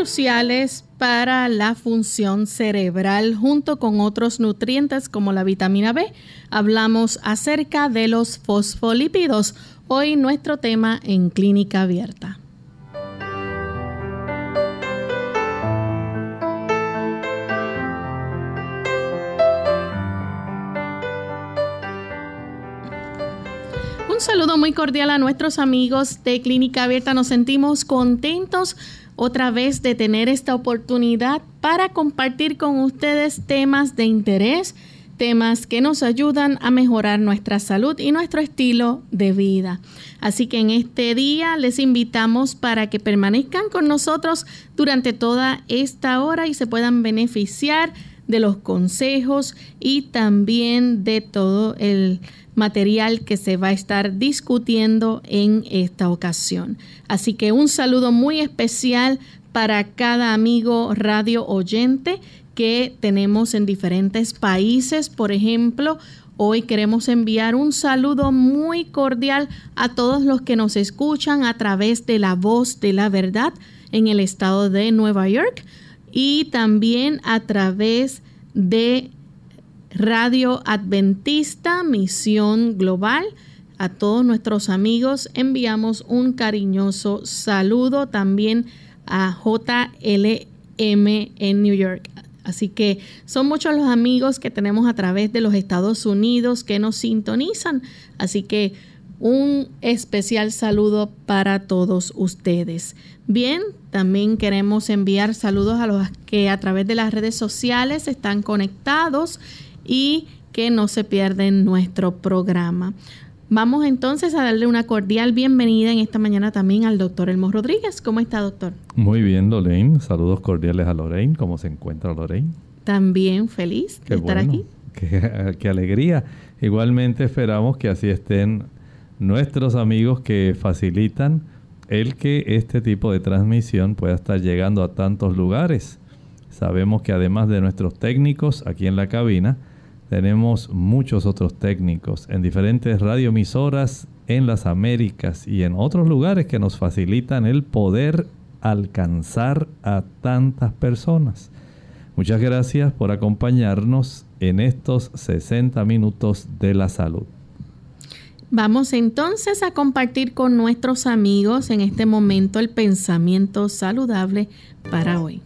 Cruciales para la función cerebral junto con otros nutrientes como la vitamina B. Hablamos acerca de los fosfolípidos. Hoy nuestro tema en clínica abierta. Un saludo muy cordial a nuestros amigos de Clínica Abierta. Nos sentimos contentos otra vez de tener esta oportunidad para compartir con ustedes temas de interés, temas que nos ayudan a mejorar nuestra salud y nuestro estilo de vida. Así que en este día les invitamos para que permanezcan con nosotros durante toda esta hora y se puedan beneficiar de los consejos y también de todo el material que se va a estar discutiendo en esta ocasión. Así que un saludo muy especial para cada amigo radio oyente que tenemos en diferentes países. Por ejemplo, hoy queremos enviar un saludo muy cordial a todos los que nos escuchan a través de la voz de la verdad en el estado de Nueva York y también a través de Radio Adventista Misión Global. A todos nuestros amigos enviamos un cariñoso saludo también a JLM en New York. Así que son muchos los amigos que tenemos a través de los Estados Unidos que nos sintonizan. Así que un especial saludo para todos ustedes. Bien, también queremos enviar saludos a los que a través de las redes sociales están conectados y que no se pierden nuestro programa. Vamos entonces a darle una cordial bienvenida en esta mañana también al doctor Elmo Rodríguez. ¿Cómo está, doctor? Muy bien, Lorraine. Saludos cordiales a Lorraine. ¿Cómo se encuentra Lorraine? También feliz de estar aquí. Qué, qué alegría. Igualmente esperamos que así estén nuestros amigos que facilitan el que este tipo de transmisión pueda estar llegando a tantos lugares. Sabemos que además de nuestros técnicos aquí en la cabina, tenemos muchos otros técnicos en diferentes radioemisoras en las Américas y en otros lugares que nos facilitan el poder alcanzar a tantas personas. Muchas gracias por acompañarnos en estos 60 minutos de la salud. Vamos entonces a compartir con nuestros amigos en este momento el pensamiento saludable para hoy.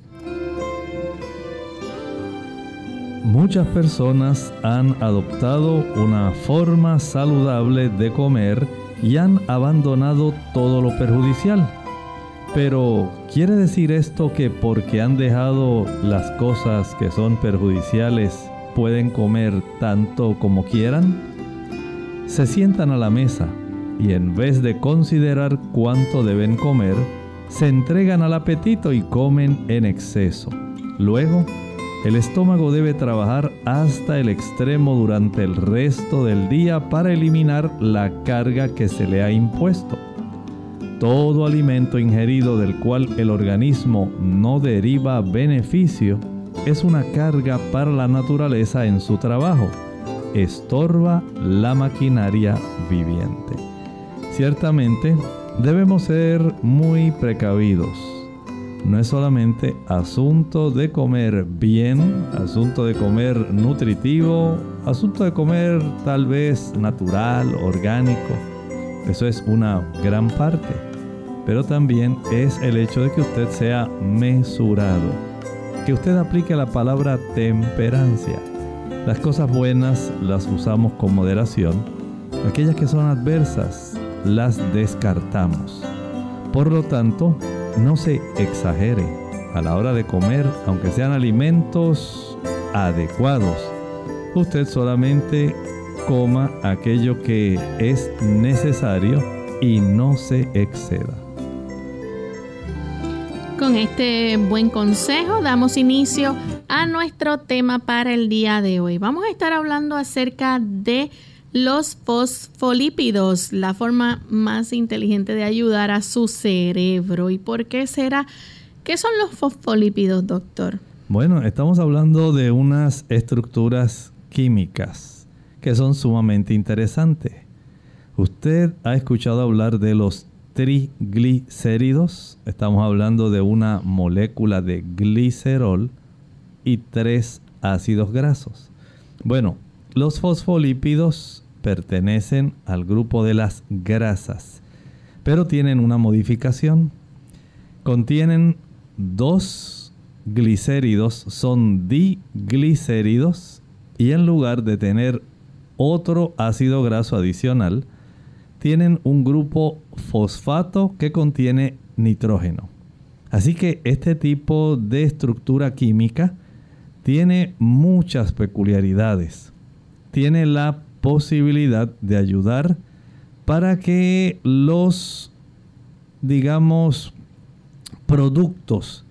Muchas personas han adoptado una forma saludable de comer y han abandonado todo lo perjudicial. Pero, ¿quiere decir esto que porque han dejado las cosas que son perjudiciales pueden comer tanto como quieran? se sientan a la mesa y en vez de considerar cuánto deben comer, se entregan al apetito y comen en exceso. Luego, el estómago debe trabajar hasta el extremo durante el resto del día para eliminar la carga que se le ha impuesto. Todo alimento ingerido del cual el organismo no deriva beneficio es una carga para la naturaleza en su trabajo estorba la maquinaria viviente. Ciertamente, debemos ser muy precavidos. No es solamente asunto de comer bien, asunto de comer nutritivo, asunto de comer tal vez natural, orgánico. Eso es una gran parte. Pero también es el hecho de que usted sea mesurado. Que usted aplique la palabra temperancia las cosas buenas las usamos con moderación, aquellas que son adversas las descartamos. Por lo tanto, no se exagere a la hora de comer, aunque sean alimentos adecuados. Usted solamente coma aquello que es necesario y no se exceda. Con este buen consejo damos inicio a nuestro tema para el día de hoy. Vamos a estar hablando acerca de los fosfolípidos, la forma más inteligente de ayudar a su cerebro. ¿Y por qué será? ¿Qué son los fosfolípidos, doctor? Bueno, estamos hablando de unas estructuras químicas que son sumamente interesantes. ¿Usted ha escuchado hablar de los triglicéridos. Estamos hablando de una molécula de glicerol y tres ácidos grasos. Bueno, los fosfolípidos pertenecen al grupo de las grasas, pero tienen una modificación. Contienen dos glicéridos, son diglicéridos, y en lugar de tener otro ácido graso adicional, tienen un grupo fosfato que contiene nitrógeno. Así que este tipo de estructura química tiene muchas peculiaridades. Tiene la posibilidad de ayudar para que los, digamos, productos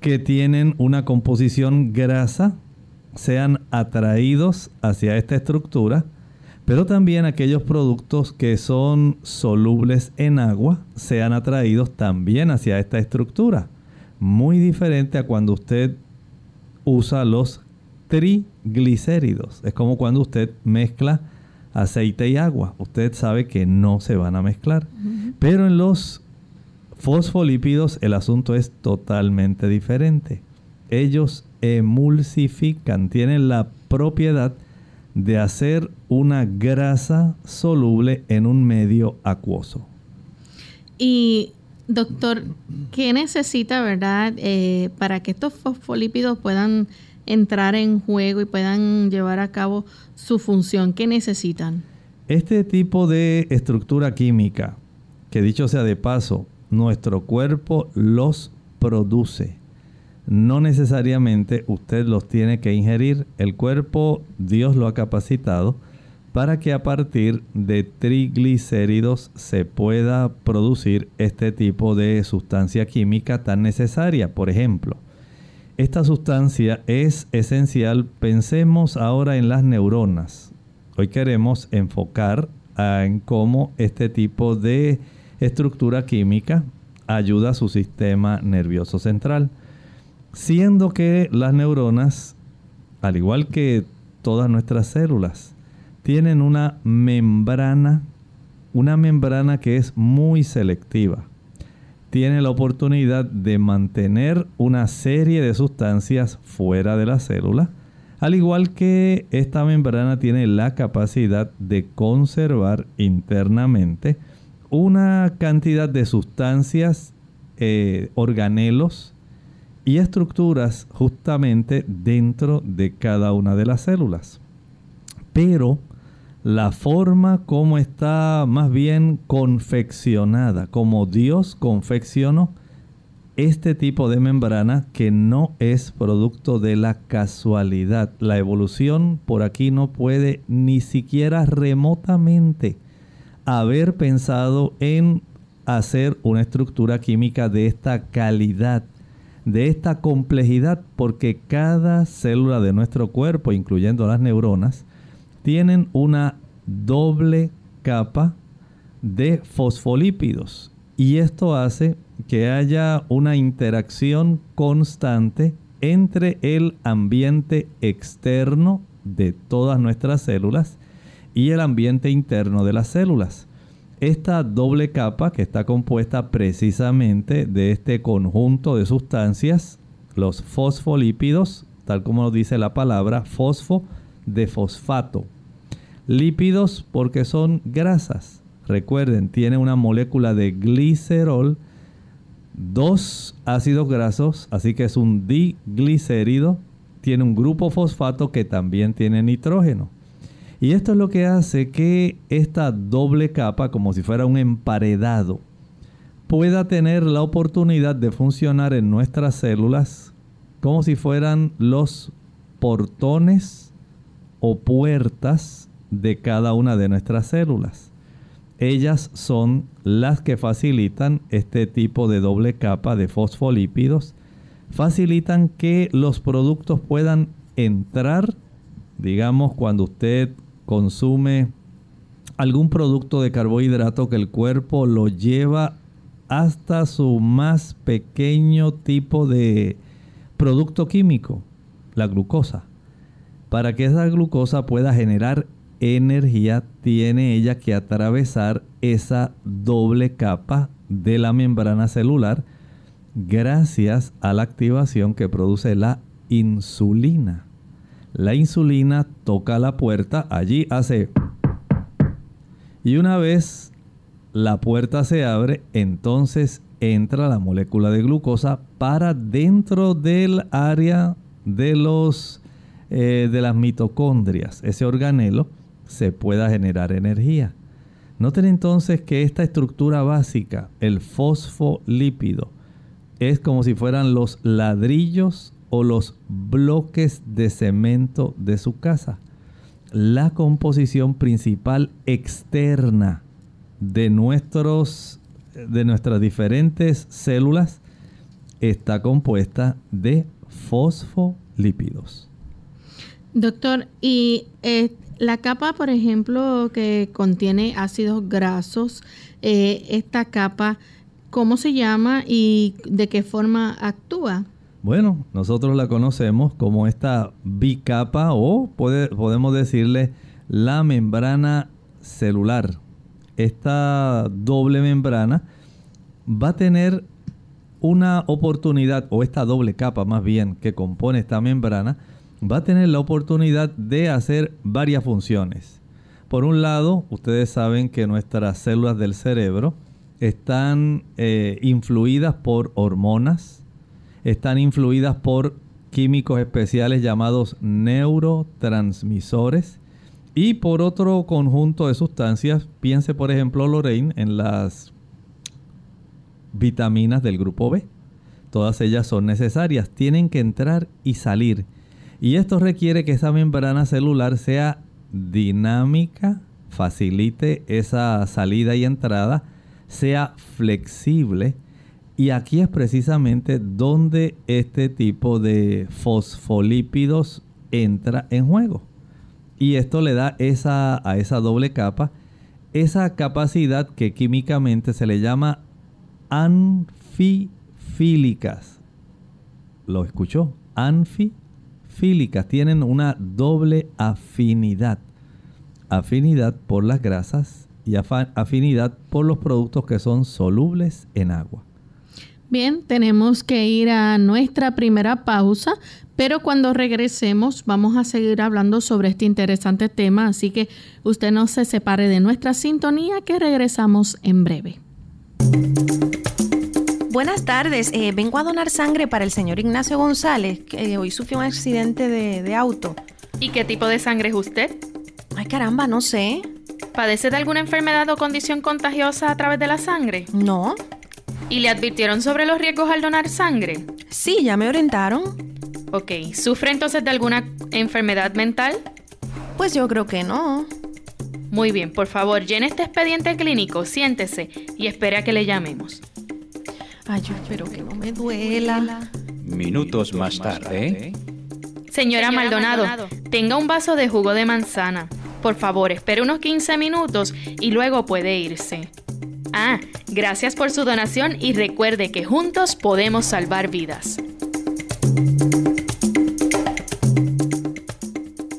que tienen una composición grasa sean atraídos hacia esta estructura pero también aquellos productos que son solubles en agua sean atraídos también hacia esta estructura. Muy diferente a cuando usted usa los triglicéridos. Es como cuando usted mezcla aceite y agua. Usted sabe que no se van a mezclar. Pero en los fosfolípidos el asunto es totalmente diferente. Ellos emulsifican, tienen la propiedad de hacer una grasa soluble en un medio acuoso. Y doctor, ¿qué necesita, verdad, eh, para que estos fosfolípidos puedan entrar en juego y puedan llevar a cabo su función? ¿Qué necesitan? Este tipo de estructura química, que dicho sea de paso, nuestro cuerpo los produce no necesariamente usted los tiene que ingerir. El cuerpo Dios lo ha capacitado para que a partir de triglicéridos se pueda producir este tipo de sustancia química tan necesaria. Por ejemplo, esta sustancia es esencial. Pensemos ahora en las neuronas. Hoy queremos enfocar en cómo este tipo de estructura química ayuda a su sistema nervioso central siendo que las neuronas, al igual que todas nuestras células, tienen una membrana, una membrana que es muy selectiva. Tiene la oportunidad de mantener una serie de sustancias fuera de la célula Al igual que esta membrana tiene la capacidad de conservar internamente una cantidad de sustancias, eh, organelos y estructuras justamente dentro de cada una de las células. Pero la forma como está más bien confeccionada, como Dios confeccionó este tipo de membrana que no es producto de la casualidad. La evolución por aquí no puede ni siquiera remotamente haber pensado en hacer una estructura química de esta calidad, de esta complejidad, porque cada célula de nuestro cuerpo, incluyendo las neuronas, tienen una doble capa de fosfolípidos. Y esto hace que haya una interacción constante entre el ambiente externo de todas nuestras células y el ambiente interno de las células. Esta doble capa que está compuesta precisamente de este conjunto de sustancias, los fosfolípidos, tal como lo dice la palabra, fosfo de fosfato. Lípidos porque son grasas. Recuerden, tiene una molécula de glicerol, dos ácidos grasos, así que es un diglicérido. Tiene un grupo fosfato que también tiene nitrógeno. Y esto es lo que hace que esta doble capa, como si fuera un emparedado, pueda tener la oportunidad de funcionar en nuestras células como si fueran los portones o puertas de cada una de nuestras células. Ellas son las que facilitan este tipo de doble capa de fosfolípidos, facilitan que los productos puedan entrar, digamos, cuando usted consume algún producto de carbohidrato que el cuerpo lo lleva hasta su más pequeño tipo de producto químico, la glucosa. Para que esa glucosa pueda generar energía, tiene ella que atravesar esa doble capa de la membrana celular gracias a la activación que produce la insulina. La insulina toca la puerta, allí hace... Y una vez la puerta se abre, entonces entra la molécula de glucosa para dentro del área de los eh, de las mitocondrias, ese organelo, se pueda generar energía. Noten entonces que esta estructura básica, el fosfolípido, es como si fueran los ladrillos o los bloques de cemento de su casa. La composición principal externa de, nuestros, de nuestras diferentes células está compuesta de fosfolípidos. Doctor, y eh, la capa, por ejemplo, que contiene ácidos grasos, eh, esta capa, ¿cómo se llama y de qué forma actúa? Bueno, nosotros la conocemos como esta bicapa o podemos decirle la membrana celular. Esta doble membrana va a tener una oportunidad, o esta doble capa más bien que compone esta membrana, va a tener la oportunidad de hacer varias funciones. Por un lado, ustedes saben que nuestras células del cerebro están eh, influidas por hormonas, están influidas por químicos especiales llamados neurotransmisores y por otro conjunto de sustancias, piense por ejemplo Lorraine en las vitaminas del grupo B. Todas ellas son necesarias, tienen que entrar y salir. Y esto requiere que esa membrana celular sea dinámica, facilite esa salida y entrada, sea flexible y aquí es precisamente donde este tipo de fosfolípidos entra en juego. Y esto le da esa, a esa doble capa esa capacidad que químicamente se le llama anfifílicas. ¿Lo escuchó? Anfifílicas. Tienen una doble afinidad. Afinidad por las grasas y afinidad por los productos que son solubles en agua. Bien, tenemos que ir a nuestra primera pausa, pero cuando regresemos vamos a seguir hablando sobre este interesante tema, así que usted no se separe de nuestra sintonía que regresamos en breve. Buenas tardes, eh, vengo a donar sangre para el señor Ignacio González, que hoy sufrió un accidente de, de auto. ¿Y qué tipo de sangre es usted? Ay caramba, no sé. ¿Padece de alguna enfermedad o condición contagiosa a través de la sangre? No. ¿Y le advirtieron sobre los riesgos al donar sangre? Sí, ya me orientaron. Ok, ¿sufre entonces de alguna enfermedad mental? Pues yo creo que no. Muy bien, por favor, llene este expediente clínico, siéntese y espere a que le llamemos. Ay, yo espero que no me duela. Minutos más tarde. Señora, Maldonado, tenga un vaso de jugo de manzana. Por favor, espere unos 15 minutos y luego puede irse. Ah, gracias por su donación y recuerde que juntos podemos salvar vidas.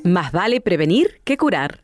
Más vale prevenir que curar.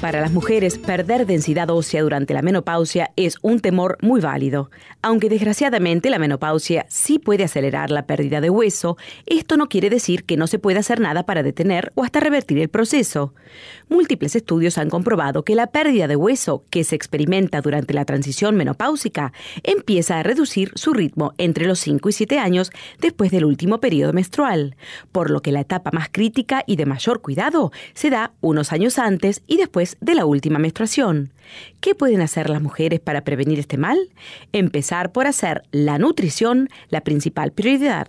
Para las mujeres, perder densidad ósea durante la menopausia es un temor muy válido. Aunque desgraciadamente la menopausia sí puede acelerar la pérdida de hueso, esto no quiere decir que no se pueda hacer nada para detener o hasta revertir el proceso. Múltiples estudios han comprobado que la pérdida de hueso que se experimenta durante la transición menopáusica empieza a reducir su ritmo entre los 5 y 7 años después del último periodo menstrual, por lo que la etapa más crítica y de mayor cuidado se da unos años antes y de la última menstruación. ¿Qué pueden hacer las mujeres para prevenir este mal? Empezar por hacer la nutrición la principal prioridad.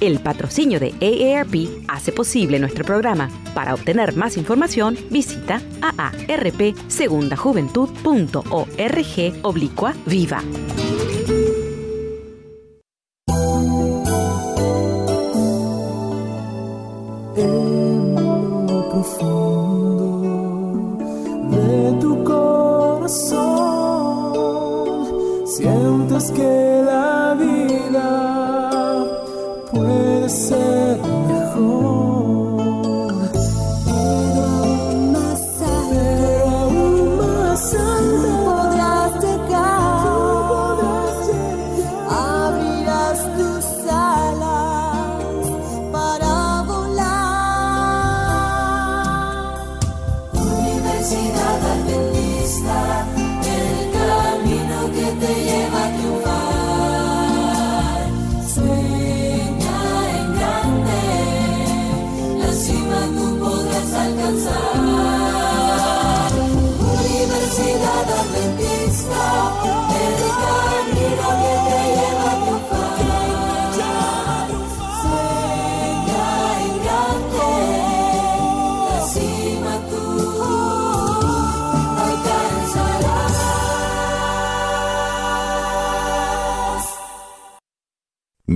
El patrocinio de AARP hace posible nuestro programa. Para obtener más información, visita aarpsegundajuventud.org oblicua viva. En profundo de tu corazón sientes que la vida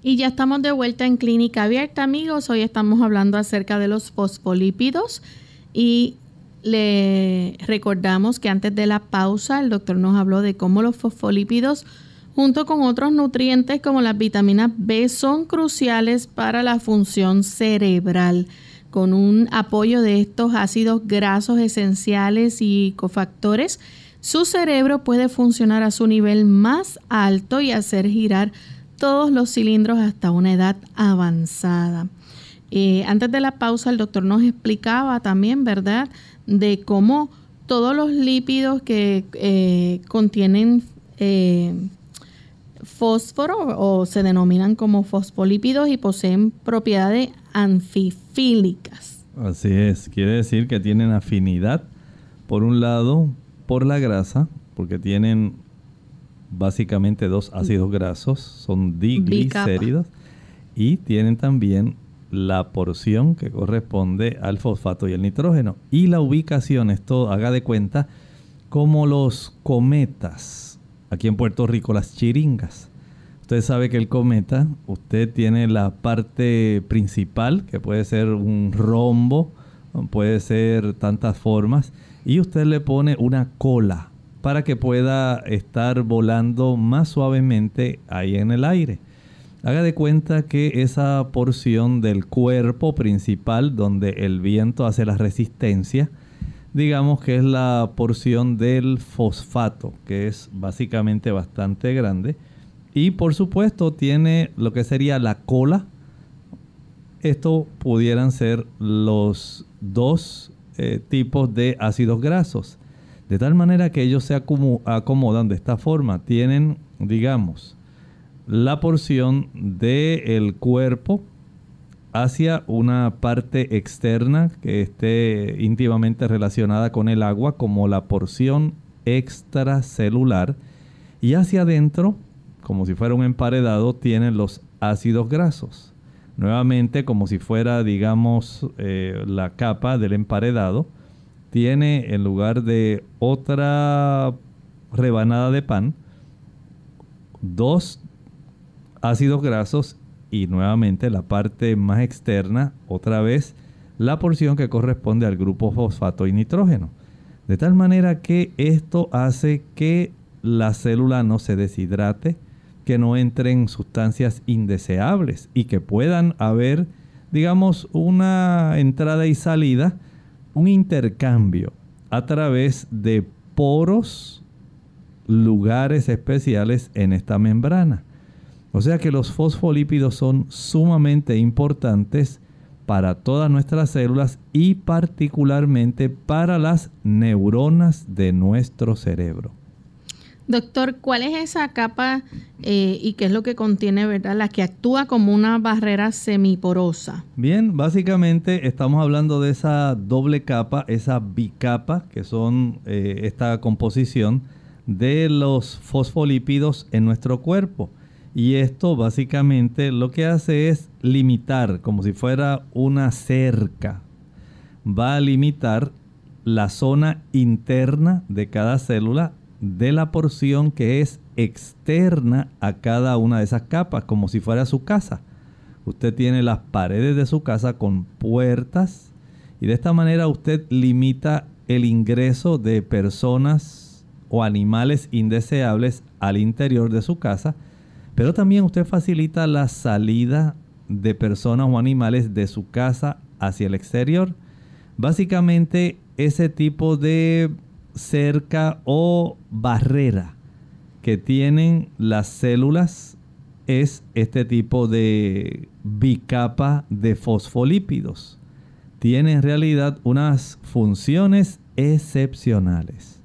Y ya estamos de vuelta en Clínica Abierta, amigos. Hoy estamos hablando acerca de los fosfolípidos y le recordamos que antes de la pausa el doctor nos habló de cómo los fosfolípidos junto con otros nutrientes como las vitaminas B son cruciales para la función cerebral. Con un apoyo de estos ácidos grasos esenciales y cofactores, su cerebro puede funcionar a su nivel más alto y hacer girar todos los cilindros hasta una edad avanzada. Eh, antes de la pausa, el doctor nos explicaba también, ¿verdad?, de cómo todos los lípidos que eh, contienen eh, fósforo o se denominan como fosfolípidos y poseen propiedades anfifílicas. Así es, quiere decir que tienen afinidad, por un lado, por la grasa, porque tienen básicamente dos ácidos grasos, son diglicéridos, y tienen también la porción que corresponde al fosfato y el nitrógeno. Y la ubicación, esto haga de cuenta, como los cometas, aquí en Puerto Rico, las chiringas. Usted sabe que el cometa, usted tiene la parte principal, que puede ser un rombo, puede ser tantas formas, y usted le pone una cola para que pueda estar volando más suavemente ahí en el aire. Haga de cuenta que esa porción del cuerpo principal donde el viento hace la resistencia, digamos que es la porción del fosfato, que es básicamente bastante grande. Y por supuesto tiene lo que sería la cola. Esto pudieran ser los dos eh, tipos de ácidos grasos. De tal manera que ellos se acomodan de esta forma. Tienen, digamos, la porción del cuerpo hacia una parte externa que esté íntimamente relacionada con el agua como la porción extracelular. Y hacia adentro como si fuera un emparedado tienen los ácidos grasos. Nuevamente como si fuera digamos eh, la capa del emparedado tiene en lugar de otra rebanada de pan dos ácidos grasos y nuevamente la parte más externa, otra vez la porción que corresponde al grupo fosfato y nitrógeno. De tal manera que esto hace que la célula no se deshidrate, que no entren sustancias indeseables y que puedan haber, digamos, una entrada y salida, un intercambio a través de poros, lugares especiales en esta membrana. O sea que los fosfolípidos son sumamente importantes para todas nuestras células y particularmente para las neuronas de nuestro cerebro. Doctor, ¿cuál es esa capa eh, y qué es lo que contiene, verdad? La que actúa como una barrera semiporosa. Bien, básicamente estamos hablando de esa doble capa, esa bicapa, que son eh, esta composición de los fosfolípidos en nuestro cuerpo. Y esto básicamente lo que hace es limitar, como si fuera una cerca. Va a limitar la zona interna de cada célula de la porción que es externa a cada una de esas capas, como si fuera su casa. Usted tiene las paredes de su casa con puertas y de esta manera usted limita el ingreso de personas o animales indeseables al interior de su casa pero también usted facilita la salida de personas o animales de su casa hacia el exterior. Básicamente ese tipo de cerca o barrera que tienen las células es este tipo de bicapa de fosfolípidos. Tiene en realidad unas funciones excepcionales.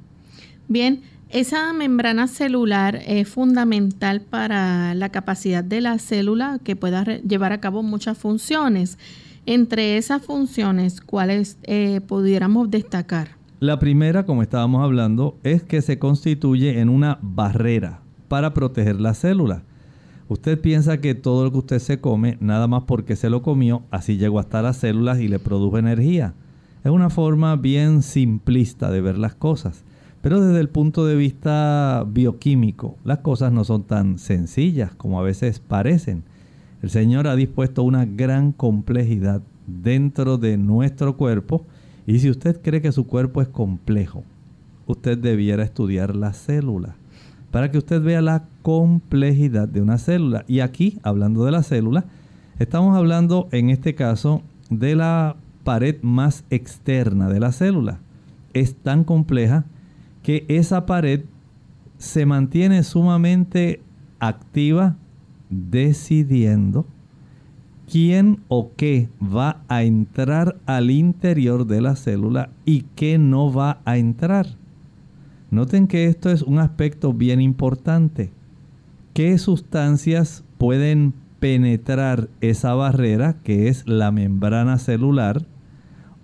Bien, esa membrana celular es fundamental para la capacidad de la célula que pueda llevar a cabo muchas funciones. Entre esas funciones, ¿cuáles eh, pudiéramos destacar? La primera, como estábamos hablando, es que se constituye en una barrera para proteger la célula. Usted piensa que todo lo que usted se come, nada más porque se lo comió, así llegó hasta las células y le produjo energía. Es una forma bien simplista de ver las cosas. Pero desde el punto de vista bioquímico, las cosas no son tan sencillas como a veces parecen. El Señor ha dispuesto una gran complejidad dentro de nuestro cuerpo y si usted cree que su cuerpo es complejo, usted debiera estudiar la célula para que usted vea la complejidad de una célula. Y aquí, hablando de la célula, estamos hablando en este caso de la pared más externa de la célula. Es tan compleja que esa pared se mantiene sumamente activa decidiendo quién o qué va a entrar al interior de la célula y qué no va a entrar. Noten que esto es un aspecto bien importante. ¿Qué sustancias pueden penetrar esa barrera que es la membrana celular?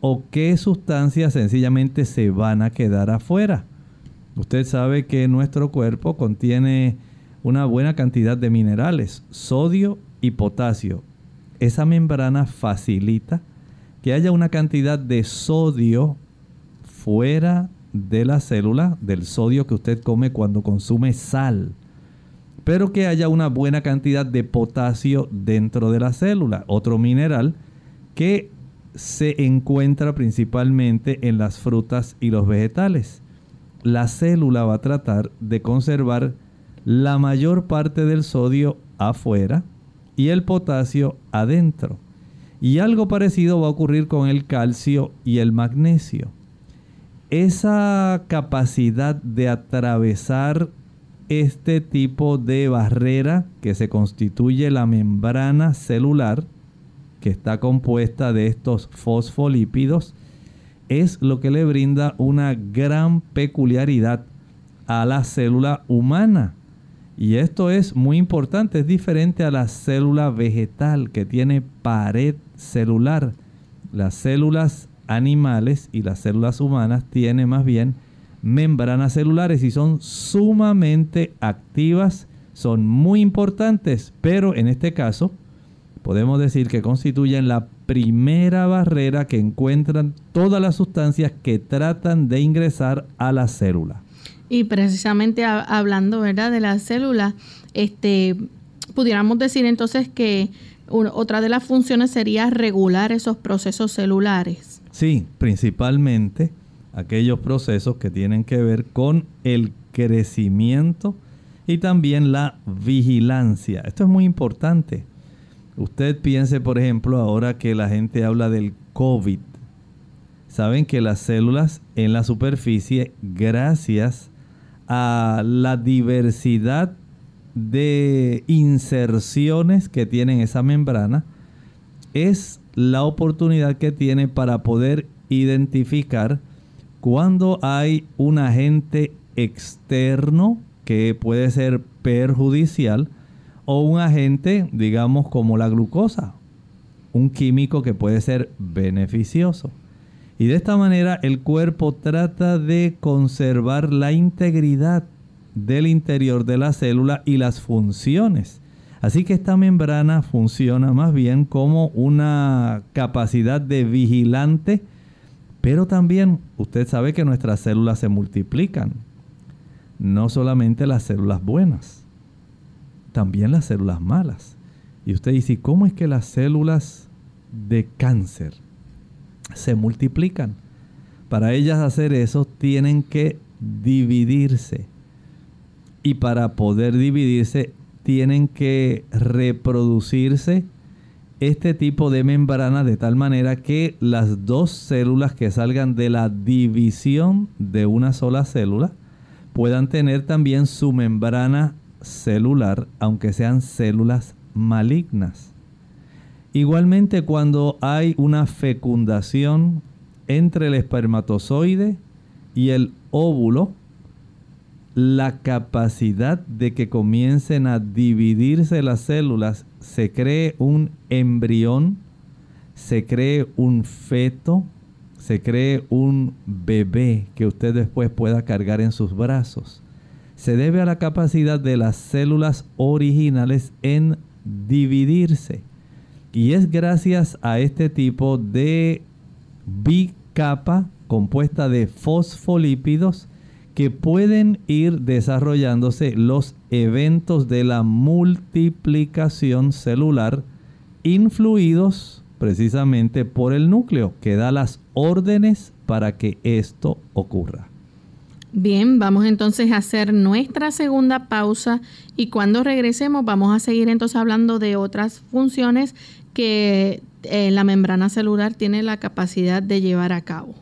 ¿O qué sustancias sencillamente se van a quedar afuera? Usted sabe que nuestro cuerpo contiene una buena cantidad de minerales, sodio y potasio. Esa membrana facilita que haya una cantidad de sodio fuera de la célula, del sodio que usted come cuando consume sal, pero que haya una buena cantidad de potasio dentro de la célula, otro mineral que se encuentra principalmente en las frutas y los vegetales. La célula va a tratar de conservar la mayor parte del sodio afuera y el potasio adentro. Y algo parecido va a ocurrir con el calcio y el magnesio esa capacidad de atravesar este tipo de barrera que se constituye la membrana celular, que está compuesta de estos fosfolípidos, es lo que le brinda una gran peculiaridad a la célula humana. Y esto es muy importante, es diferente a la célula vegetal que tiene pared celular. Las células animales y las células humanas tienen más bien membranas celulares y son sumamente activas, son muy importantes, pero en este caso podemos decir que constituyen la primera barrera que encuentran todas las sustancias que tratan de ingresar a la célula. Y precisamente hablando, ¿verdad?, de la célula, este pudiéramos decir entonces que otra de las funciones sería regular esos procesos celulares. Sí, principalmente aquellos procesos que tienen que ver con el crecimiento y también la vigilancia. Esto es muy importante. Usted piense, por ejemplo, ahora que la gente habla del COVID. Saben que las células en la superficie, gracias a la diversidad de inserciones que tienen esa membrana, es la oportunidad que tiene para poder identificar cuando hay un agente externo que puede ser perjudicial o un agente, digamos, como la glucosa, un químico que puede ser beneficioso. Y de esta manera el cuerpo trata de conservar la integridad del interior de la célula y las funciones Así que esta membrana funciona más bien como una capacidad de vigilante, pero también usted sabe que nuestras células se multiplican. No solamente las células buenas, también las células malas. Y usted dice, ¿cómo es que las células de cáncer se multiplican? Para ellas hacer eso tienen que dividirse. Y para poder dividirse tienen que reproducirse este tipo de membrana de tal manera que las dos células que salgan de la división de una sola célula puedan tener también su membrana celular, aunque sean células malignas. Igualmente cuando hay una fecundación entre el espermatozoide y el óvulo, la capacidad de que comiencen a dividirse las células, se cree un embrión, se cree un feto, se cree un bebé que usted después pueda cargar en sus brazos. Se debe a la capacidad de las células originales en dividirse. Y es gracias a este tipo de bicapa compuesta de fosfolípidos que pueden ir desarrollándose los eventos de la multiplicación celular influidos precisamente por el núcleo que da las órdenes para que esto ocurra. Bien, vamos entonces a hacer nuestra segunda pausa y cuando regresemos vamos a seguir entonces hablando de otras funciones que eh, la membrana celular tiene la capacidad de llevar a cabo.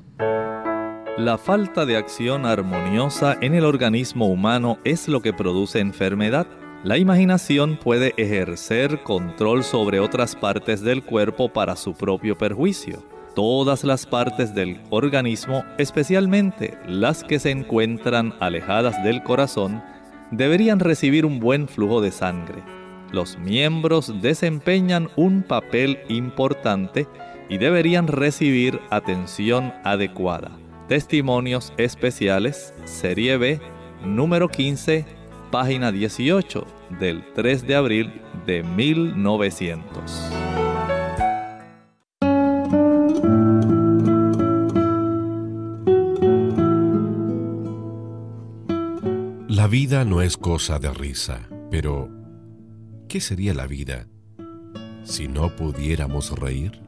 La falta de acción armoniosa en el organismo humano es lo que produce enfermedad. La imaginación puede ejercer control sobre otras partes del cuerpo para su propio perjuicio. Todas las partes del organismo, especialmente las que se encuentran alejadas del corazón, deberían recibir un buen flujo de sangre. Los miembros desempeñan un papel importante y deberían recibir atención adecuada. Testimonios especiales, Serie B, número 15, página 18, del 3 de abril de 1900. La vida no es cosa de risa, pero ¿qué sería la vida si no pudiéramos reír?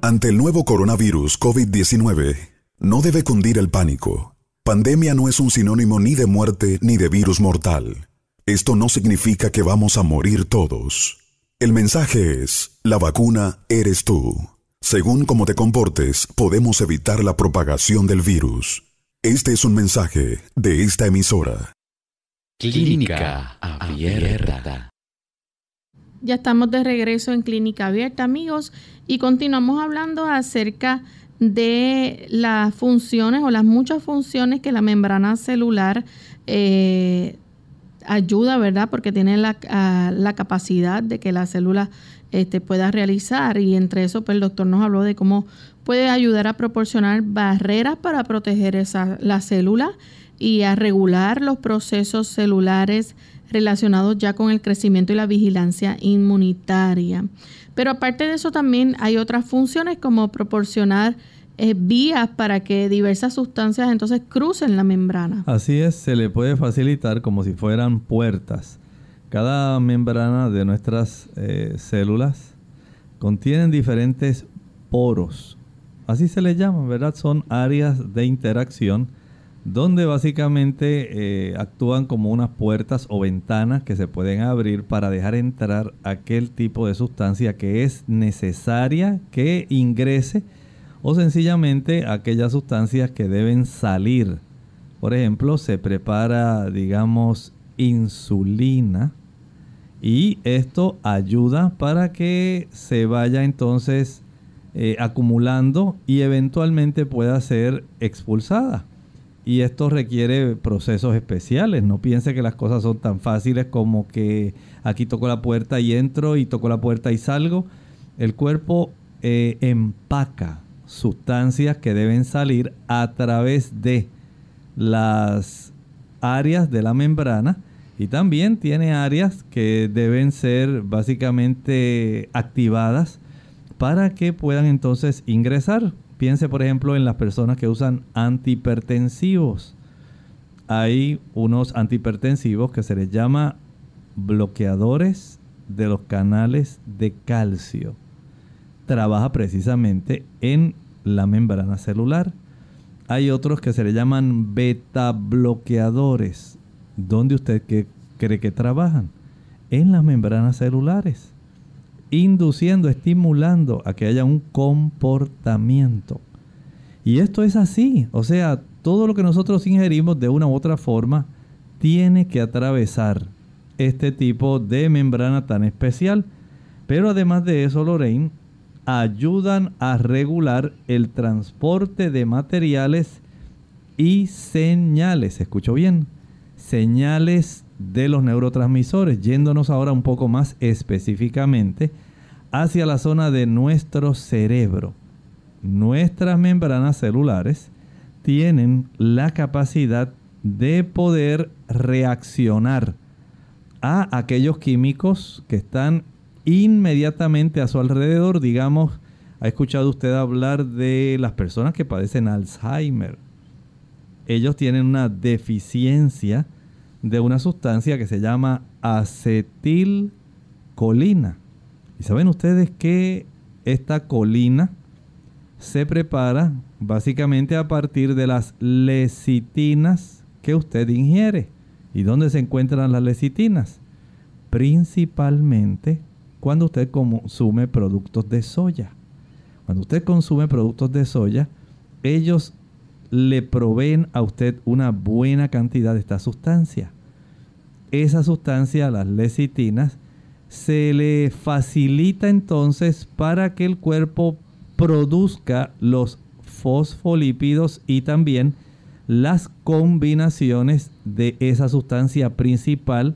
Ante el nuevo coronavirus COVID-19, no debe cundir el pánico. Pandemia no es un sinónimo ni de muerte ni de virus mortal. Esto no significa que vamos a morir todos. El mensaje es, la vacuna eres tú. Según cómo te comportes, podemos evitar la propagación del virus. Este es un mensaje de esta emisora. Clínica Abierta. Ya estamos de regreso en Clínica Abierta, amigos, y continuamos hablando acerca de las funciones o las muchas funciones que la membrana celular eh, ayuda, ¿verdad? Porque tiene la, ah, la, capacidad de que la célula este, realizar y entre eso, pues el doctor nos habló de cómo puede ayudar a proporcionar barreras para proteger esa, la célula y a regular los procesos celulares relacionados ya con el crecimiento y la vigilancia inmunitaria. Pero aparte de eso también hay otras funciones como proporcionar eh, vías para que diversas sustancias entonces crucen la membrana. Así es, se le puede facilitar como si fueran puertas. Cada membrana de nuestras eh, células contienen diferentes poros. Así se les llama, ¿verdad? Son áreas de interacción donde básicamente eh, actúan como unas puertas o ventanas que se pueden abrir para dejar entrar aquel tipo de sustancia que es necesaria que ingrese o sencillamente aquellas sustancias que deben salir. Por ejemplo, se prepara, digamos, insulina y esto ayuda para que se vaya entonces eh, acumulando y eventualmente pueda ser expulsada y esto requiere procesos especiales. No piense que las cosas son tan fáciles como que aquí toco la puerta y entro y toco la puerta y salgo. El cuerpo eh, empaca sustancias que deben salir a través de las áreas de la membrana y también tiene áreas que deben ser básicamente activadas para que puedan entonces ingresar Piense, por ejemplo, en las personas que usan antihipertensivos. Hay unos antihipertensivos que se les llama bloqueadores de los canales de calcio. Trabaja precisamente en la membrana celular. Hay otros que se le llaman beta bloqueadores. ¿Dónde usted cree que trabajan? En las membranas celulares induciendo, estimulando a que haya un comportamiento. Y esto es así, o sea, todo lo que nosotros ingerimos de una u otra forma tiene que atravesar este tipo de membrana tan especial. Pero además de eso, Lorraine, ayudan a regular el transporte de materiales y señales. ¿Escucho bien? Señales de los neurotransmisores, yéndonos ahora un poco más específicamente hacia la zona de nuestro cerebro. Nuestras membranas celulares tienen la capacidad de poder reaccionar a aquellos químicos que están inmediatamente a su alrededor. Digamos, ha escuchado usted hablar de las personas que padecen Alzheimer. Ellos tienen una deficiencia de una sustancia que se llama acetilcolina. ¿Y saben ustedes que esta colina se prepara básicamente a partir de las lecitinas que usted ingiere? ¿Y dónde se encuentran las lecitinas? Principalmente cuando usted consume productos de soya. Cuando usted consume productos de soya, ellos le proveen a usted una buena cantidad de esta sustancia. Esa sustancia, las lecitinas, se le facilita entonces para que el cuerpo produzca los fosfolípidos y también las combinaciones de esa sustancia principal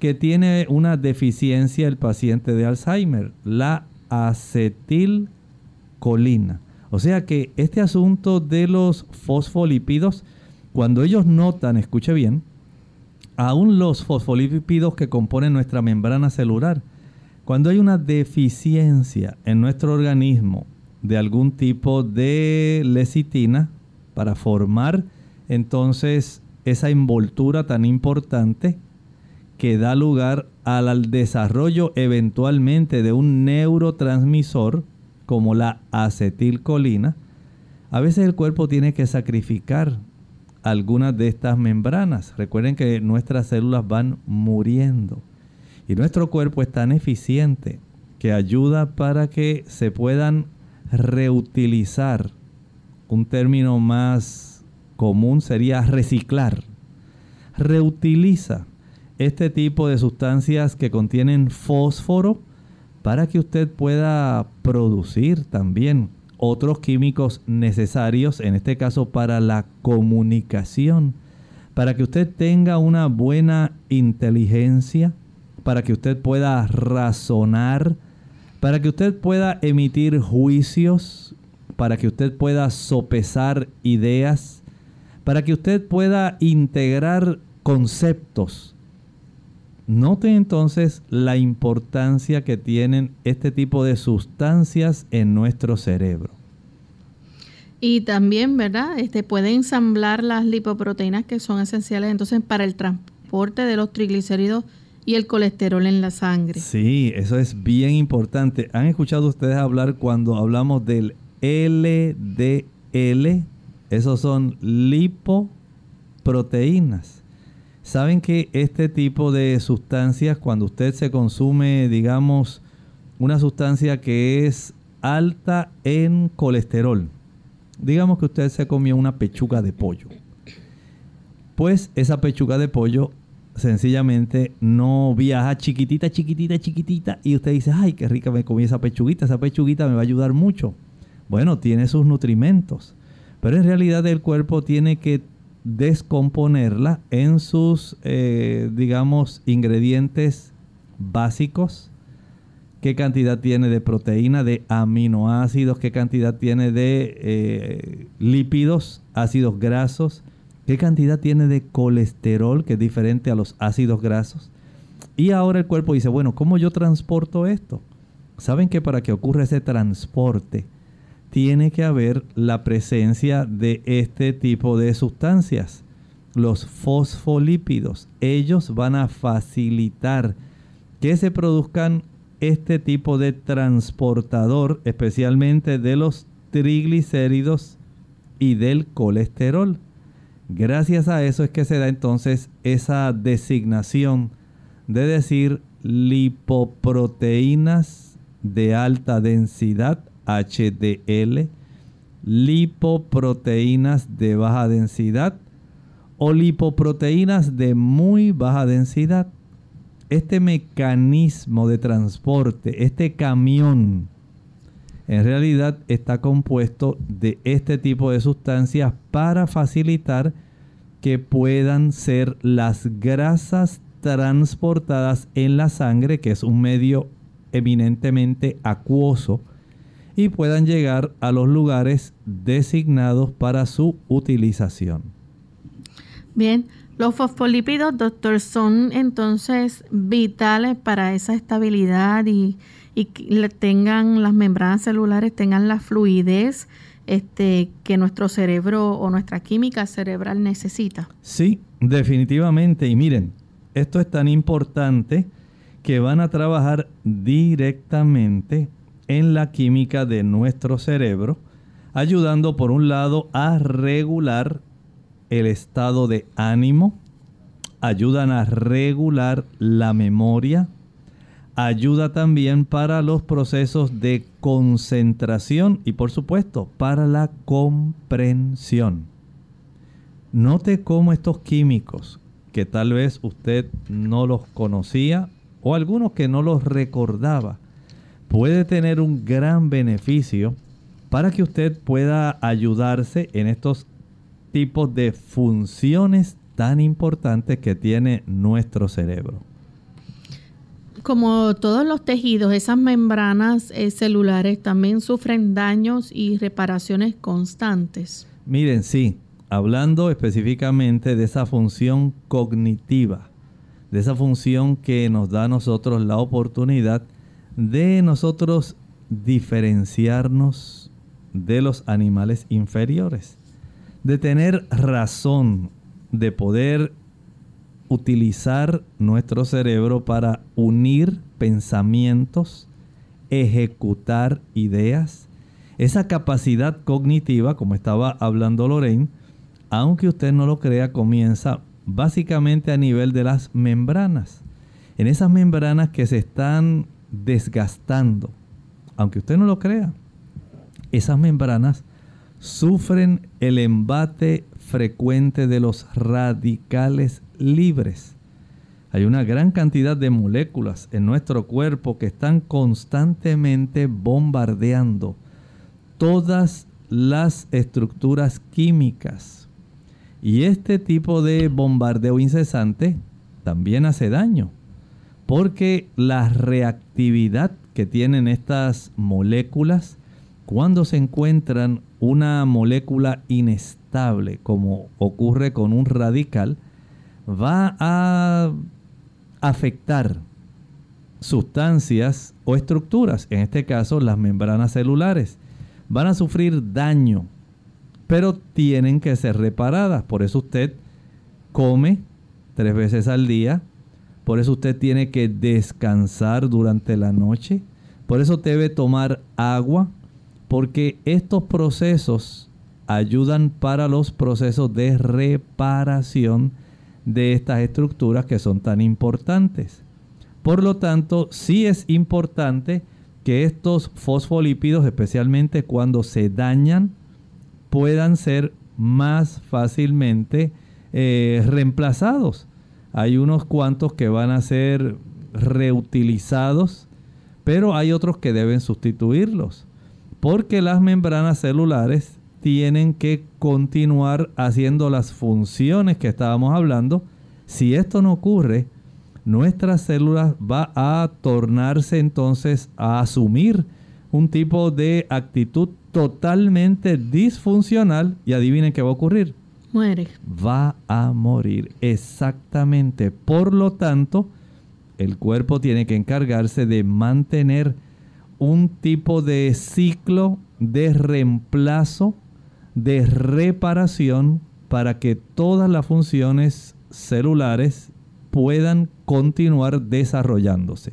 que tiene una deficiencia el paciente de Alzheimer, la acetilcolina. O sea que este asunto de los fosfolípidos, cuando ellos notan, escuche bien, aún los fosfolípidos que componen nuestra membrana celular, cuando hay una deficiencia en nuestro organismo de algún tipo de lecitina para formar entonces esa envoltura tan importante que da lugar al desarrollo eventualmente de un neurotransmisor como la acetilcolina, a veces el cuerpo tiene que sacrificar algunas de estas membranas. Recuerden que nuestras células van muriendo y nuestro cuerpo es tan eficiente que ayuda para que se puedan reutilizar. Un término más común sería reciclar. Reutiliza este tipo de sustancias que contienen fósforo para que usted pueda producir también otros químicos necesarios, en este caso para la comunicación, para que usted tenga una buena inteligencia, para que usted pueda razonar, para que usted pueda emitir juicios, para que usted pueda sopesar ideas, para que usted pueda integrar conceptos. Note entonces la importancia que tienen este tipo de sustancias en nuestro cerebro. Y también, ¿verdad? Este puede ensamblar las lipoproteínas que son esenciales entonces para el transporte de los triglicéridos y el colesterol en la sangre. Sí, eso es bien importante. ¿Han escuchado ustedes hablar cuando hablamos del LDL? Esos son lipoproteínas. Saben que este tipo de sustancias, cuando usted se consume, digamos, una sustancia que es alta en colesterol, digamos que usted se comió una pechuga de pollo, pues esa pechuga de pollo sencillamente no viaja chiquitita, chiquitita, chiquitita y usted dice, ay, qué rica me comí esa pechuguita, esa pechuguita me va a ayudar mucho. Bueno, tiene sus nutrimentos, pero en realidad el cuerpo tiene que descomponerla en sus, eh, digamos, ingredientes básicos. ¿Qué cantidad tiene de proteína, de aminoácidos? ¿Qué cantidad tiene de eh, lípidos, ácidos grasos? qué cantidad tiene de colesterol, que es diferente a los ácidos grasos. Y ahora el cuerpo dice, bueno, ¿cómo yo transporto esto? Saben que para que ocurra ese transporte, tiene que haber la presencia de este tipo de sustancias, los fosfolípidos. Ellos van a facilitar que se produzcan este tipo de transportador, especialmente de los triglicéridos y del colesterol. Gracias a eso es que se da entonces esa designación de decir lipoproteínas de alta densidad, HDL, lipoproteínas de baja densidad o lipoproteínas de muy baja densidad. Este mecanismo de transporte, este camión, en realidad está compuesto de este tipo de sustancias para facilitar que puedan ser las grasas transportadas en la sangre, que es un medio eminentemente acuoso, y puedan llegar a los lugares designados para su utilización. Bien, los fosfolípidos, doctor, son entonces vitales para esa estabilidad y y que tengan las membranas celulares, tengan la fluidez este, que nuestro cerebro o nuestra química cerebral necesita. Sí, definitivamente. Y miren, esto es tan importante que van a trabajar directamente en la química de nuestro cerebro, ayudando por un lado a regular el estado de ánimo, ayudan a regular la memoria, ayuda también para los procesos de concentración y por supuesto para la comprensión. Note cómo estos químicos, que tal vez usted no los conocía o algunos que no los recordaba, puede tener un gran beneficio para que usted pueda ayudarse en estos tipos de funciones tan importantes que tiene nuestro cerebro. Como todos los tejidos, esas membranas eh, celulares también sufren daños y reparaciones constantes. Miren, sí, hablando específicamente de esa función cognitiva, de esa función que nos da a nosotros la oportunidad de nosotros diferenciarnos de los animales inferiores, de tener razón, de poder utilizar nuestro cerebro para unir pensamientos, ejecutar ideas. Esa capacidad cognitiva, como estaba hablando Lorraine, aunque usted no lo crea, comienza básicamente a nivel de las membranas. En esas membranas que se están desgastando, aunque usted no lo crea, esas membranas sufren el embate frecuente de los radicales libres. Hay una gran cantidad de moléculas en nuestro cuerpo que están constantemente bombardeando todas las estructuras químicas. Y este tipo de bombardeo incesante también hace daño, porque la reactividad que tienen estas moléculas cuando se encuentran una molécula inestable, como ocurre con un radical, va a afectar sustancias o estructuras, en este caso las membranas celulares. Van a sufrir daño, pero tienen que ser reparadas. Por eso usted come tres veces al día, por eso usted tiene que descansar durante la noche, por eso debe tomar agua, porque estos procesos ayudan para los procesos de reparación de estas estructuras que son tan importantes. Por lo tanto, sí es importante que estos fosfolípidos, especialmente cuando se dañan, puedan ser más fácilmente eh, reemplazados. Hay unos cuantos que van a ser reutilizados, pero hay otros que deben sustituirlos porque las membranas celulares tienen que continuar haciendo las funciones que estábamos hablando. Si esto no ocurre, nuestras células va a tornarse entonces a asumir un tipo de actitud totalmente disfuncional y adivinen qué va a ocurrir. Muere. Va a morir, exactamente. Por lo tanto, el cuerpo tiene que encargarse de mantener un tipo de ciclo de reemplazo, de reparación para que todas las funciones celulares puedan continuar desarrollándose.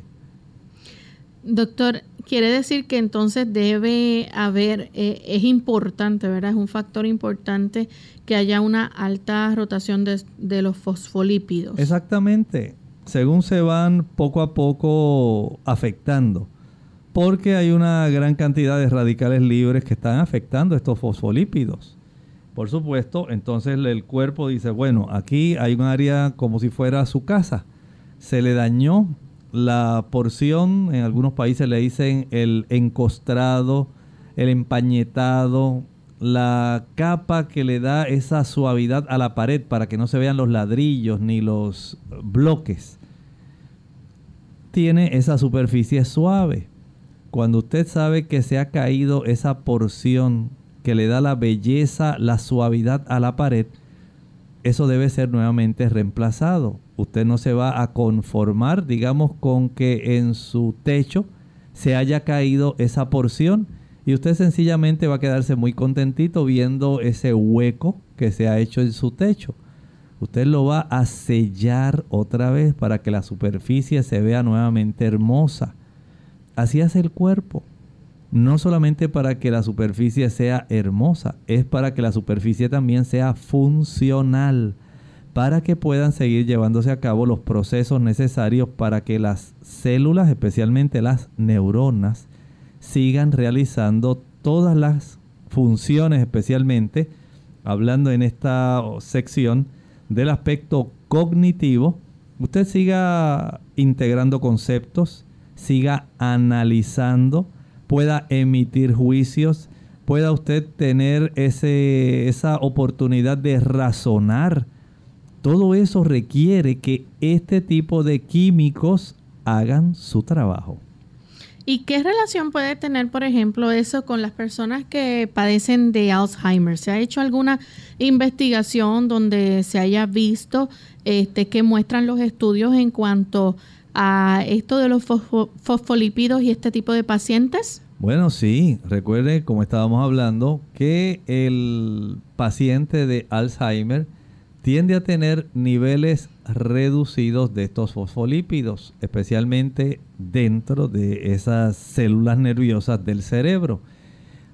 Doctor, quiere decir que entonces debe haber, eh, es importante, ¿verdad? Es un factor importante que haya una alta rotación de, de los fosfolípidos. Exactamente. Según se van poco a poco afectando porque hay una gran cantidad de radicales libres que están afectando estos fosfolípidos. Por supuesto, entonces el cuerpo dice, bueno, aquí hay un área como si fuera su casa. Se le dañó la porción, en algunos países le dicen el encostrado, el empañetado, la capa que le da esa suavidad a la pared para que no se vean los ladrillos ni los bloques. Tiene esa superficie suave cuando usted sabe que se ha caído esa porción que le da la belleza, la suavidad a la pared, eso debe ser nuevamente reemplazado. Usted no se va a conformar, digamos, con que en su techo se haya caído esa porción y usted sencillamente va a quedarse muy contentito viendo ese hueco que se ha hecho en su techo. Usted lo va a sellar otra vez para que la superficie se vea nuevamente hermosa. Así hace el cuerpo. No solamente para que la superficie sea hermosa, es para que la superficie también sea funcional, para que puedan seguir llevándose a cabo los procesos necesarios para que las células, especialmente las neuronas, sigan realizando todas las funciones, especialmente hablando en esta sección del aspecto cognitivo, usted siga integrando conceptos, siga analizando, pueda emitir juicios, pueda usted tener ese, esa oportunidad de razonar. Todo eso requiere que este tipo de químicos hagan su trabajo. ¿Y qué relación puede tener, por ejemplo, eso con las personas que padecen de Alzheimer? ¿Se ha hecho alguna investigación donde se haya visto este, que muestran los estudios en cuanto a esto de los fosfolípidos y este tipo de pacientes? Bueno, sí, recuerde, como estábamos hablando, que el paciente de Alzheimer tiende a tener niveles reducidos de estos fosfolípidos, especialmente dentro de esas células nerviosas del cerebro.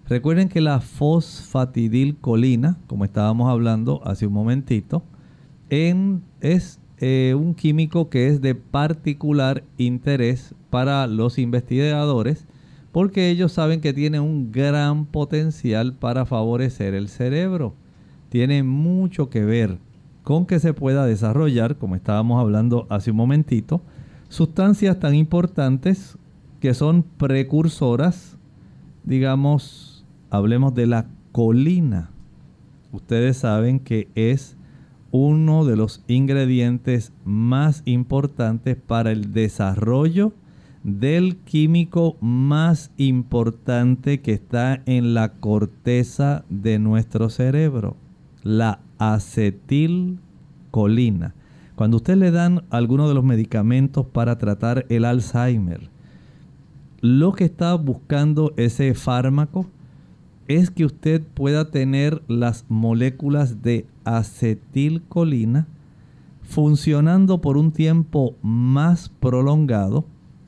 Recuerden que la fosfatidilcolina, como estábamos hablando hace un momentito, es eh, un químico que es de particular interés para los investigadores porque ellos saben que tiene un gran potencial para favorecer el cerebro. Tiene mucho que ver con que se pueda desarrollar, como estábamos hablando hace un momentito, sustancias tan importantes que son precursoras, digamos, hablemos de la colina. Ustedes saben que es uno de los ingredientes más importantes para el desarrollo del químico más importante que está en la corteza de nuestro cerebro, la acetilcolina. Cuando usted le dan alguno de los medicamentos para tratar el Alzheimer, lo que está buscando ese fármaco es que usted pueda tener las moléculas de acetilcolina funcionando por un tiempo más prolongado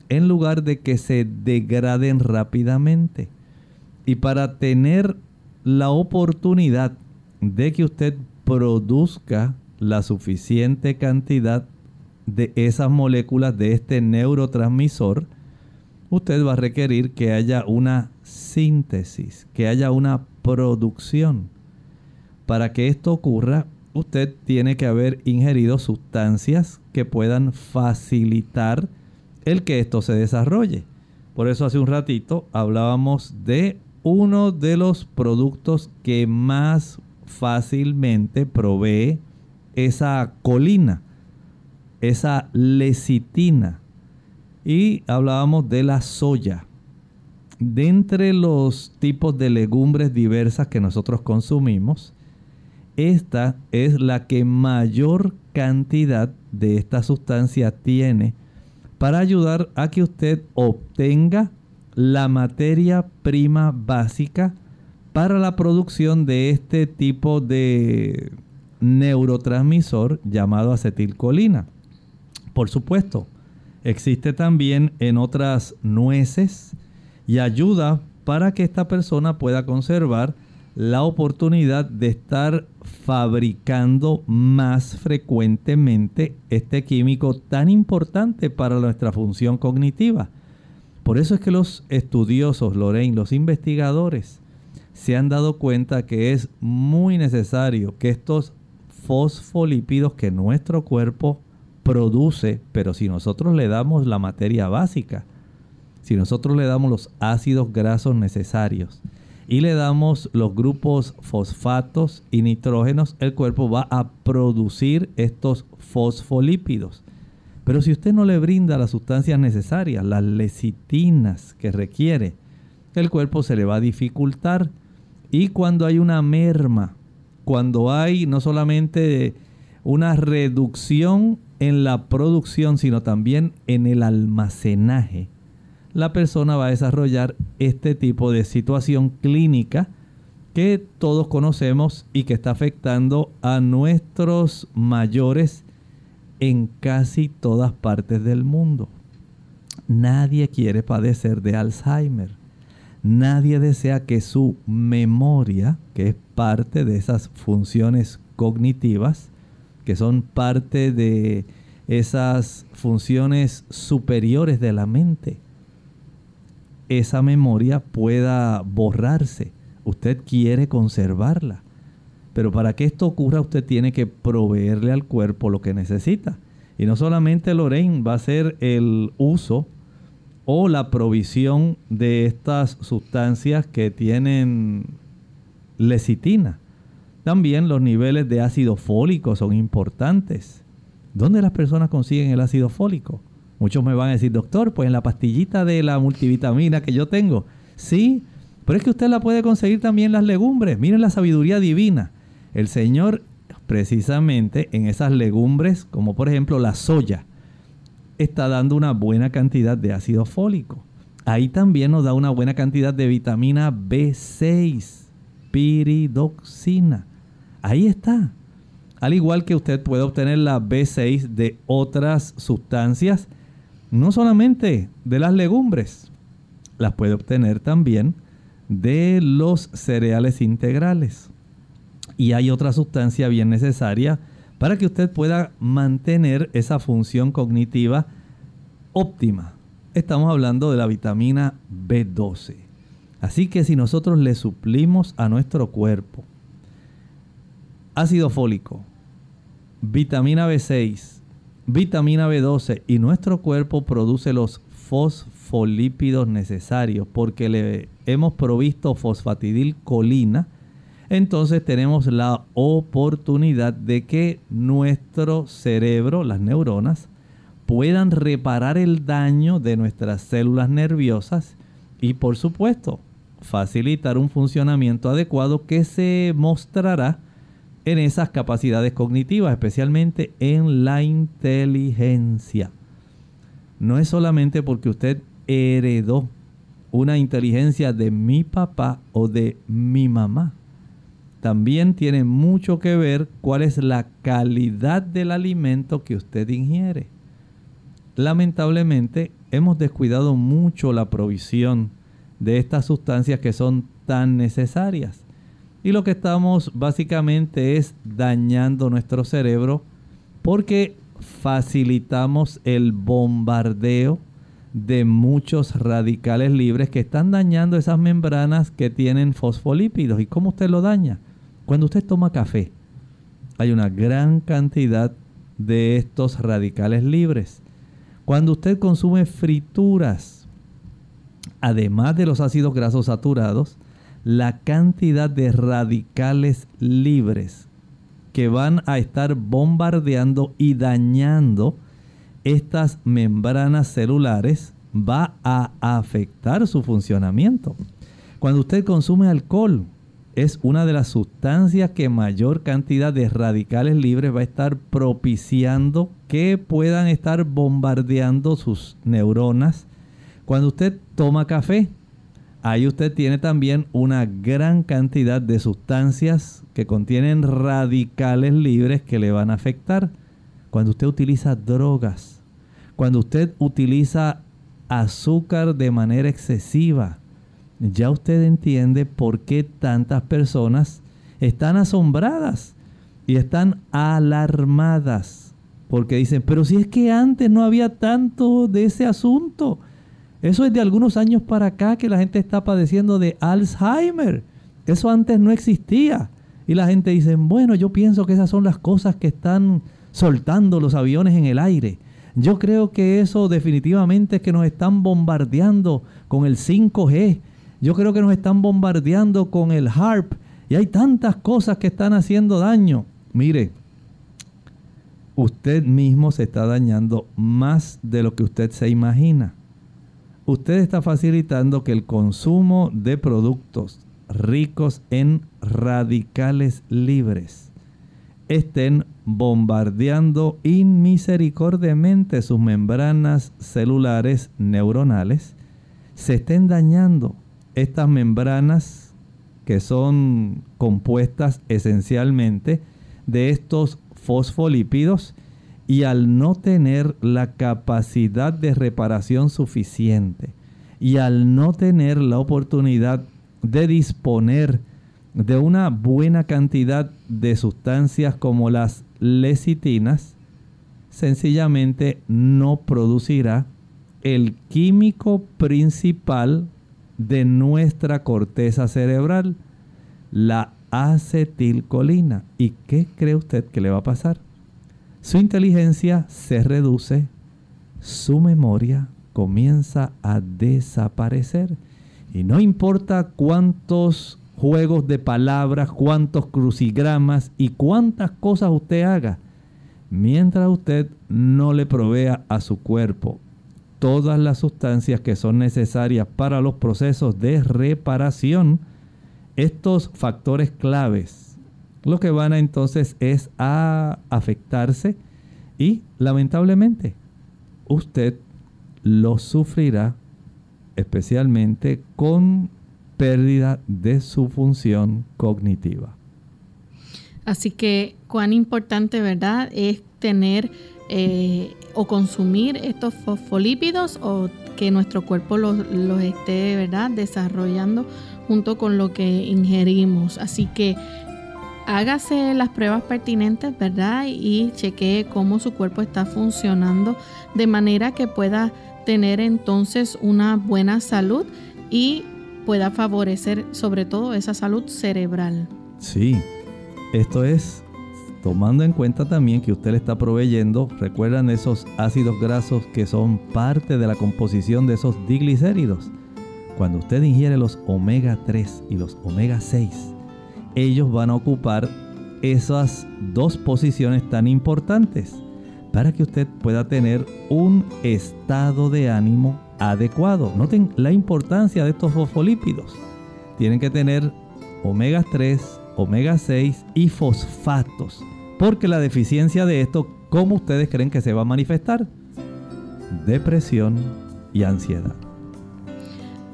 en lugar de que se degraden rápidamente. Y para tener la oportunidad de que usted produzca la suficiente cantidad de esas moléculas de este neurotransmisor, usted va a requerir que haya una síntesis, que haya una producción. Para que esto ocurra, usted tiene que haber ingerido sustancias que puedan facilitar el que esto se desarrolle. Por eso hace un ratito hablábamos de uno de los productos que más fácilmente provee esa colina, esa lecitina. Y hablábamos de la soya. De entre los tipos de legumbres diversas que nosotros consumimos, esta es la que mayor cantidad de esta sustancia tiene para ayudar a que usted obtenga la materia prima básica para la producción de este tipo de neurotransmisor llamado acetilcolina. Por supuesto, existe también en otras nueces y ayuda para que esta persona pueda conservar la oportunidad de estar fabricando más frecuentemente este químico tan importante para nuestra función cognitiva. Por eso es que los estudiosos, Lorraine, los investigadores, se han dado cuenta que es muy necesario que estos fosfolípidos que nuestro cuerpo produce, pero si nosotros le damos la materia básica, si nosotros le damos los ácidos grasos necesarios, y le damos los grupos fosfatos y nitrógenos, el cuerpo va a producir estos fosfolípidos. Pero si usted no le brinda las sustancias necesarias, las lecitinas que requiere, el cuerpo se le va a dificultar. Y cuando hay una merma, cuando hay no solamente una reducción en la producción, sino también en el almacenaje, la persona va a desarrollar este tipo de situación clínica que todos conocemos y que está afectando a nuestros mayores en casi todas partes del mundo. Nadie quiere padecer de Alzheimer. Nadie desea que su memoria, que es parte de esas funciones cognitivas, que son parte de esas funciones superiores de la mente, esa memoria pueda borrarse. Usted quiere conservarla. Pero para que esto ocurra usted tiene que proveerle al cuerpo lo que necesita. Y no solamente Lorraine va a ser el uso o la provisión de estas sustancias que tienen lecitina. También los niveles de ácido fólico son importantes. ¿Dónde las personas consiguen el ácido fólico? Muchos me van a decir, doctor, pues en la pastillita de la multivitamina que yo tengo. Sí, pero es que usted la puede conseguir también las legumbres. Miren la sabiduría divina. El Señor precisamente en esas legumbres, como por ejemplo la soya, está dando una buena cantidad de ácido fólico. Ahí también nos da una buena cantidad de vitamina B6, piridoxina. Ahí está. Al igual que usted puede obtener la B6 de otras sustancias, no solamente de las legumbres, las puede obtener también de los cereales integrales. Y hay otra sustancia bien necesaria para que usted pueda mantener esa función cognitiva óptima. Estamos hablando de la vitamina B12. Así que si nosotros le suplimos a nuestro cuerpo ácido fólico, vitamina B6, vitamina B12 y nuestro cuerpo produce los fosfolípidos necesarios porque le hemos provisto fosfatidilcolina, entonces tenemos la oportunidad de que nuestro cerebro, las neuronas, puedan reparar el daño de nuestras células nerviosas y por supuesto facilitar un funcionamiento adecuado que se mostrará en esas capacidades cognitivas, especialmente en la inteligencia. No es solamente porque usted heredó una inteligencia de mi papá o de mi mamá también tiene mucho que ver cuál es la calidad del alimento que usted ingiere. Lamentablemente hemos descuidado mucho la provisión de estas sustancias que son tan necesarias. Y lo que estamos básicamente es dañando nuestro cerebro porque facilitamos el bombardeo de muchos radicales libres que están dañando esas membranas que tienen fosfolípidos. ¿Y cómo usted lo daña? Cuando usted toma café, hay una gran cantidad de estos radicales libres. Cuando usted consume frituras, además de los ácidos grasos saturados, la cantidad de radicales libres que van a estar bombardeando y dañando estas membranas celulares va a afectar su funcionamiento. Cuando usted consume alcohol, es una de las sustancias que mayor cantidad de radicales libres va a estar propiciando que puedan estar bombardeando sus neuronas. Cuando usted toma café, ahí usted tiene también una gran cantidad de sustancias que contienen radicales libres que le van a afectar. Cuando usted utiliza drogas, cuando usted utiliza azúcar de manera excesiva, ya usted entiende por qué tantas personas están asombradas y están alarmadas. Porque dicen, pero si es que antes no había tanto de ese asunto. Eso es de algunos años para acá que la gente está padeciendo de Alzheimer. Eso antes no existía. Y la gente dice, bueno, yo pienso que esas son las cosas que están soltando los aviones en el aire. Yo creo que eso definitivamente es que nos están bombardeando con el 5G yo creo que nos están bombardeando con el HARP y hay tantas cosas que están haciendo daño. Mire, usted mismo se está dañando más de lo que usted se imagina. Usted está facilitando que el consumo de productos ricos en radicales libres estén bombardeando inmisericordiamente sus membranas celulares neuronales, se estén dañando estas membranas que son compuestas esencialmente de estos fosfolípidos y al no tener la capacidad de reparación suficiente y al no tener la oportunidad de disponer de una buena cantidad de sustancias como las lecitinas, sencillamente no producirá el químico principal de nuestra corteza cerebral, la acetilcolina. ¿Y qué cree usted que le va a pasar? Su inteligencia se reduce, su memoria comienza a desaparecer. Y no importa cuántos juegos de palabras, cuántos crucigramas y cuántas cosas usted haga, mientras usted no le provea a su cuerpo todas las sustancias que son necesarias para los procesos de reparación, estos factores claves lo que van a entonces es a afectarse y lamentablemente usted lo sufrirá especialmente con pérdida de su función cognitiva. Así que cuán importante, ¿verdad?, es tener eh, o consumir estos fosfolípidos o que nuestro cuerpo los, esté, ¿verdad?, desarrollando junto con lo que ingerimos. Así que hágase las pruebas pertinentes, ¿verdad? Y chequee cómo su cuerpo está funcionando de manera que pueda tener entonces una buena salud y pueda favorecer sobre todo esa salud cerebral. Sí, esto es tomando en cuenta también que usted le está proveyendo, recuerdan esos ácidos grasos que son parte de la composición de esos diglicéridos. Cuando usted ingiere los omega 3 y los omega 6, ellos van a ocupar esas dos posiciones tan importantes para que usted pueda tener un estado de ánimo adecuado. Noten la importancia de estos fosfolípidos. Tienen que tener omega 3, omega 6 y fosfatos. Porque la deficiencia de esto, ¿cómo ustedes creen que se va a manifestar? Depresión y ansiedad.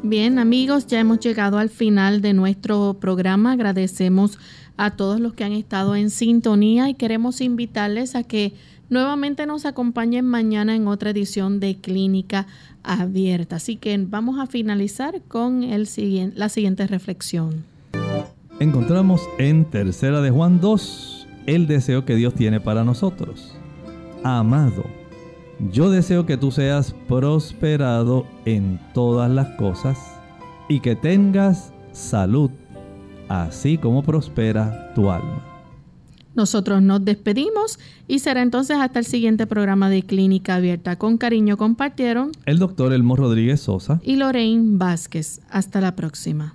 Bien amigos, ya hemos llegado al final de nuestro programa. Agradecemos a todos los que han estado en sintonía y queremos invitarles a que nuevamente nos acompañen mañana en otra edición de Clínica Abierta. Así que vamos a finalizar con el la siguiente reflexión. Encontramos en Tercera de Juan 2 el deseo que Dios tiene para nosotros. Amado, yo deseo que tú seas prosperado en todas las cosas y que tengas salud, así como prospera tu alma. Nosotros nos despedimos y será entonces hasta el siguiente programa de Clínica Abierta. Con cariño compartieron el doctor Elmo Rodríguez Sosa y Lorraine Vázquez. Hasta la próxima.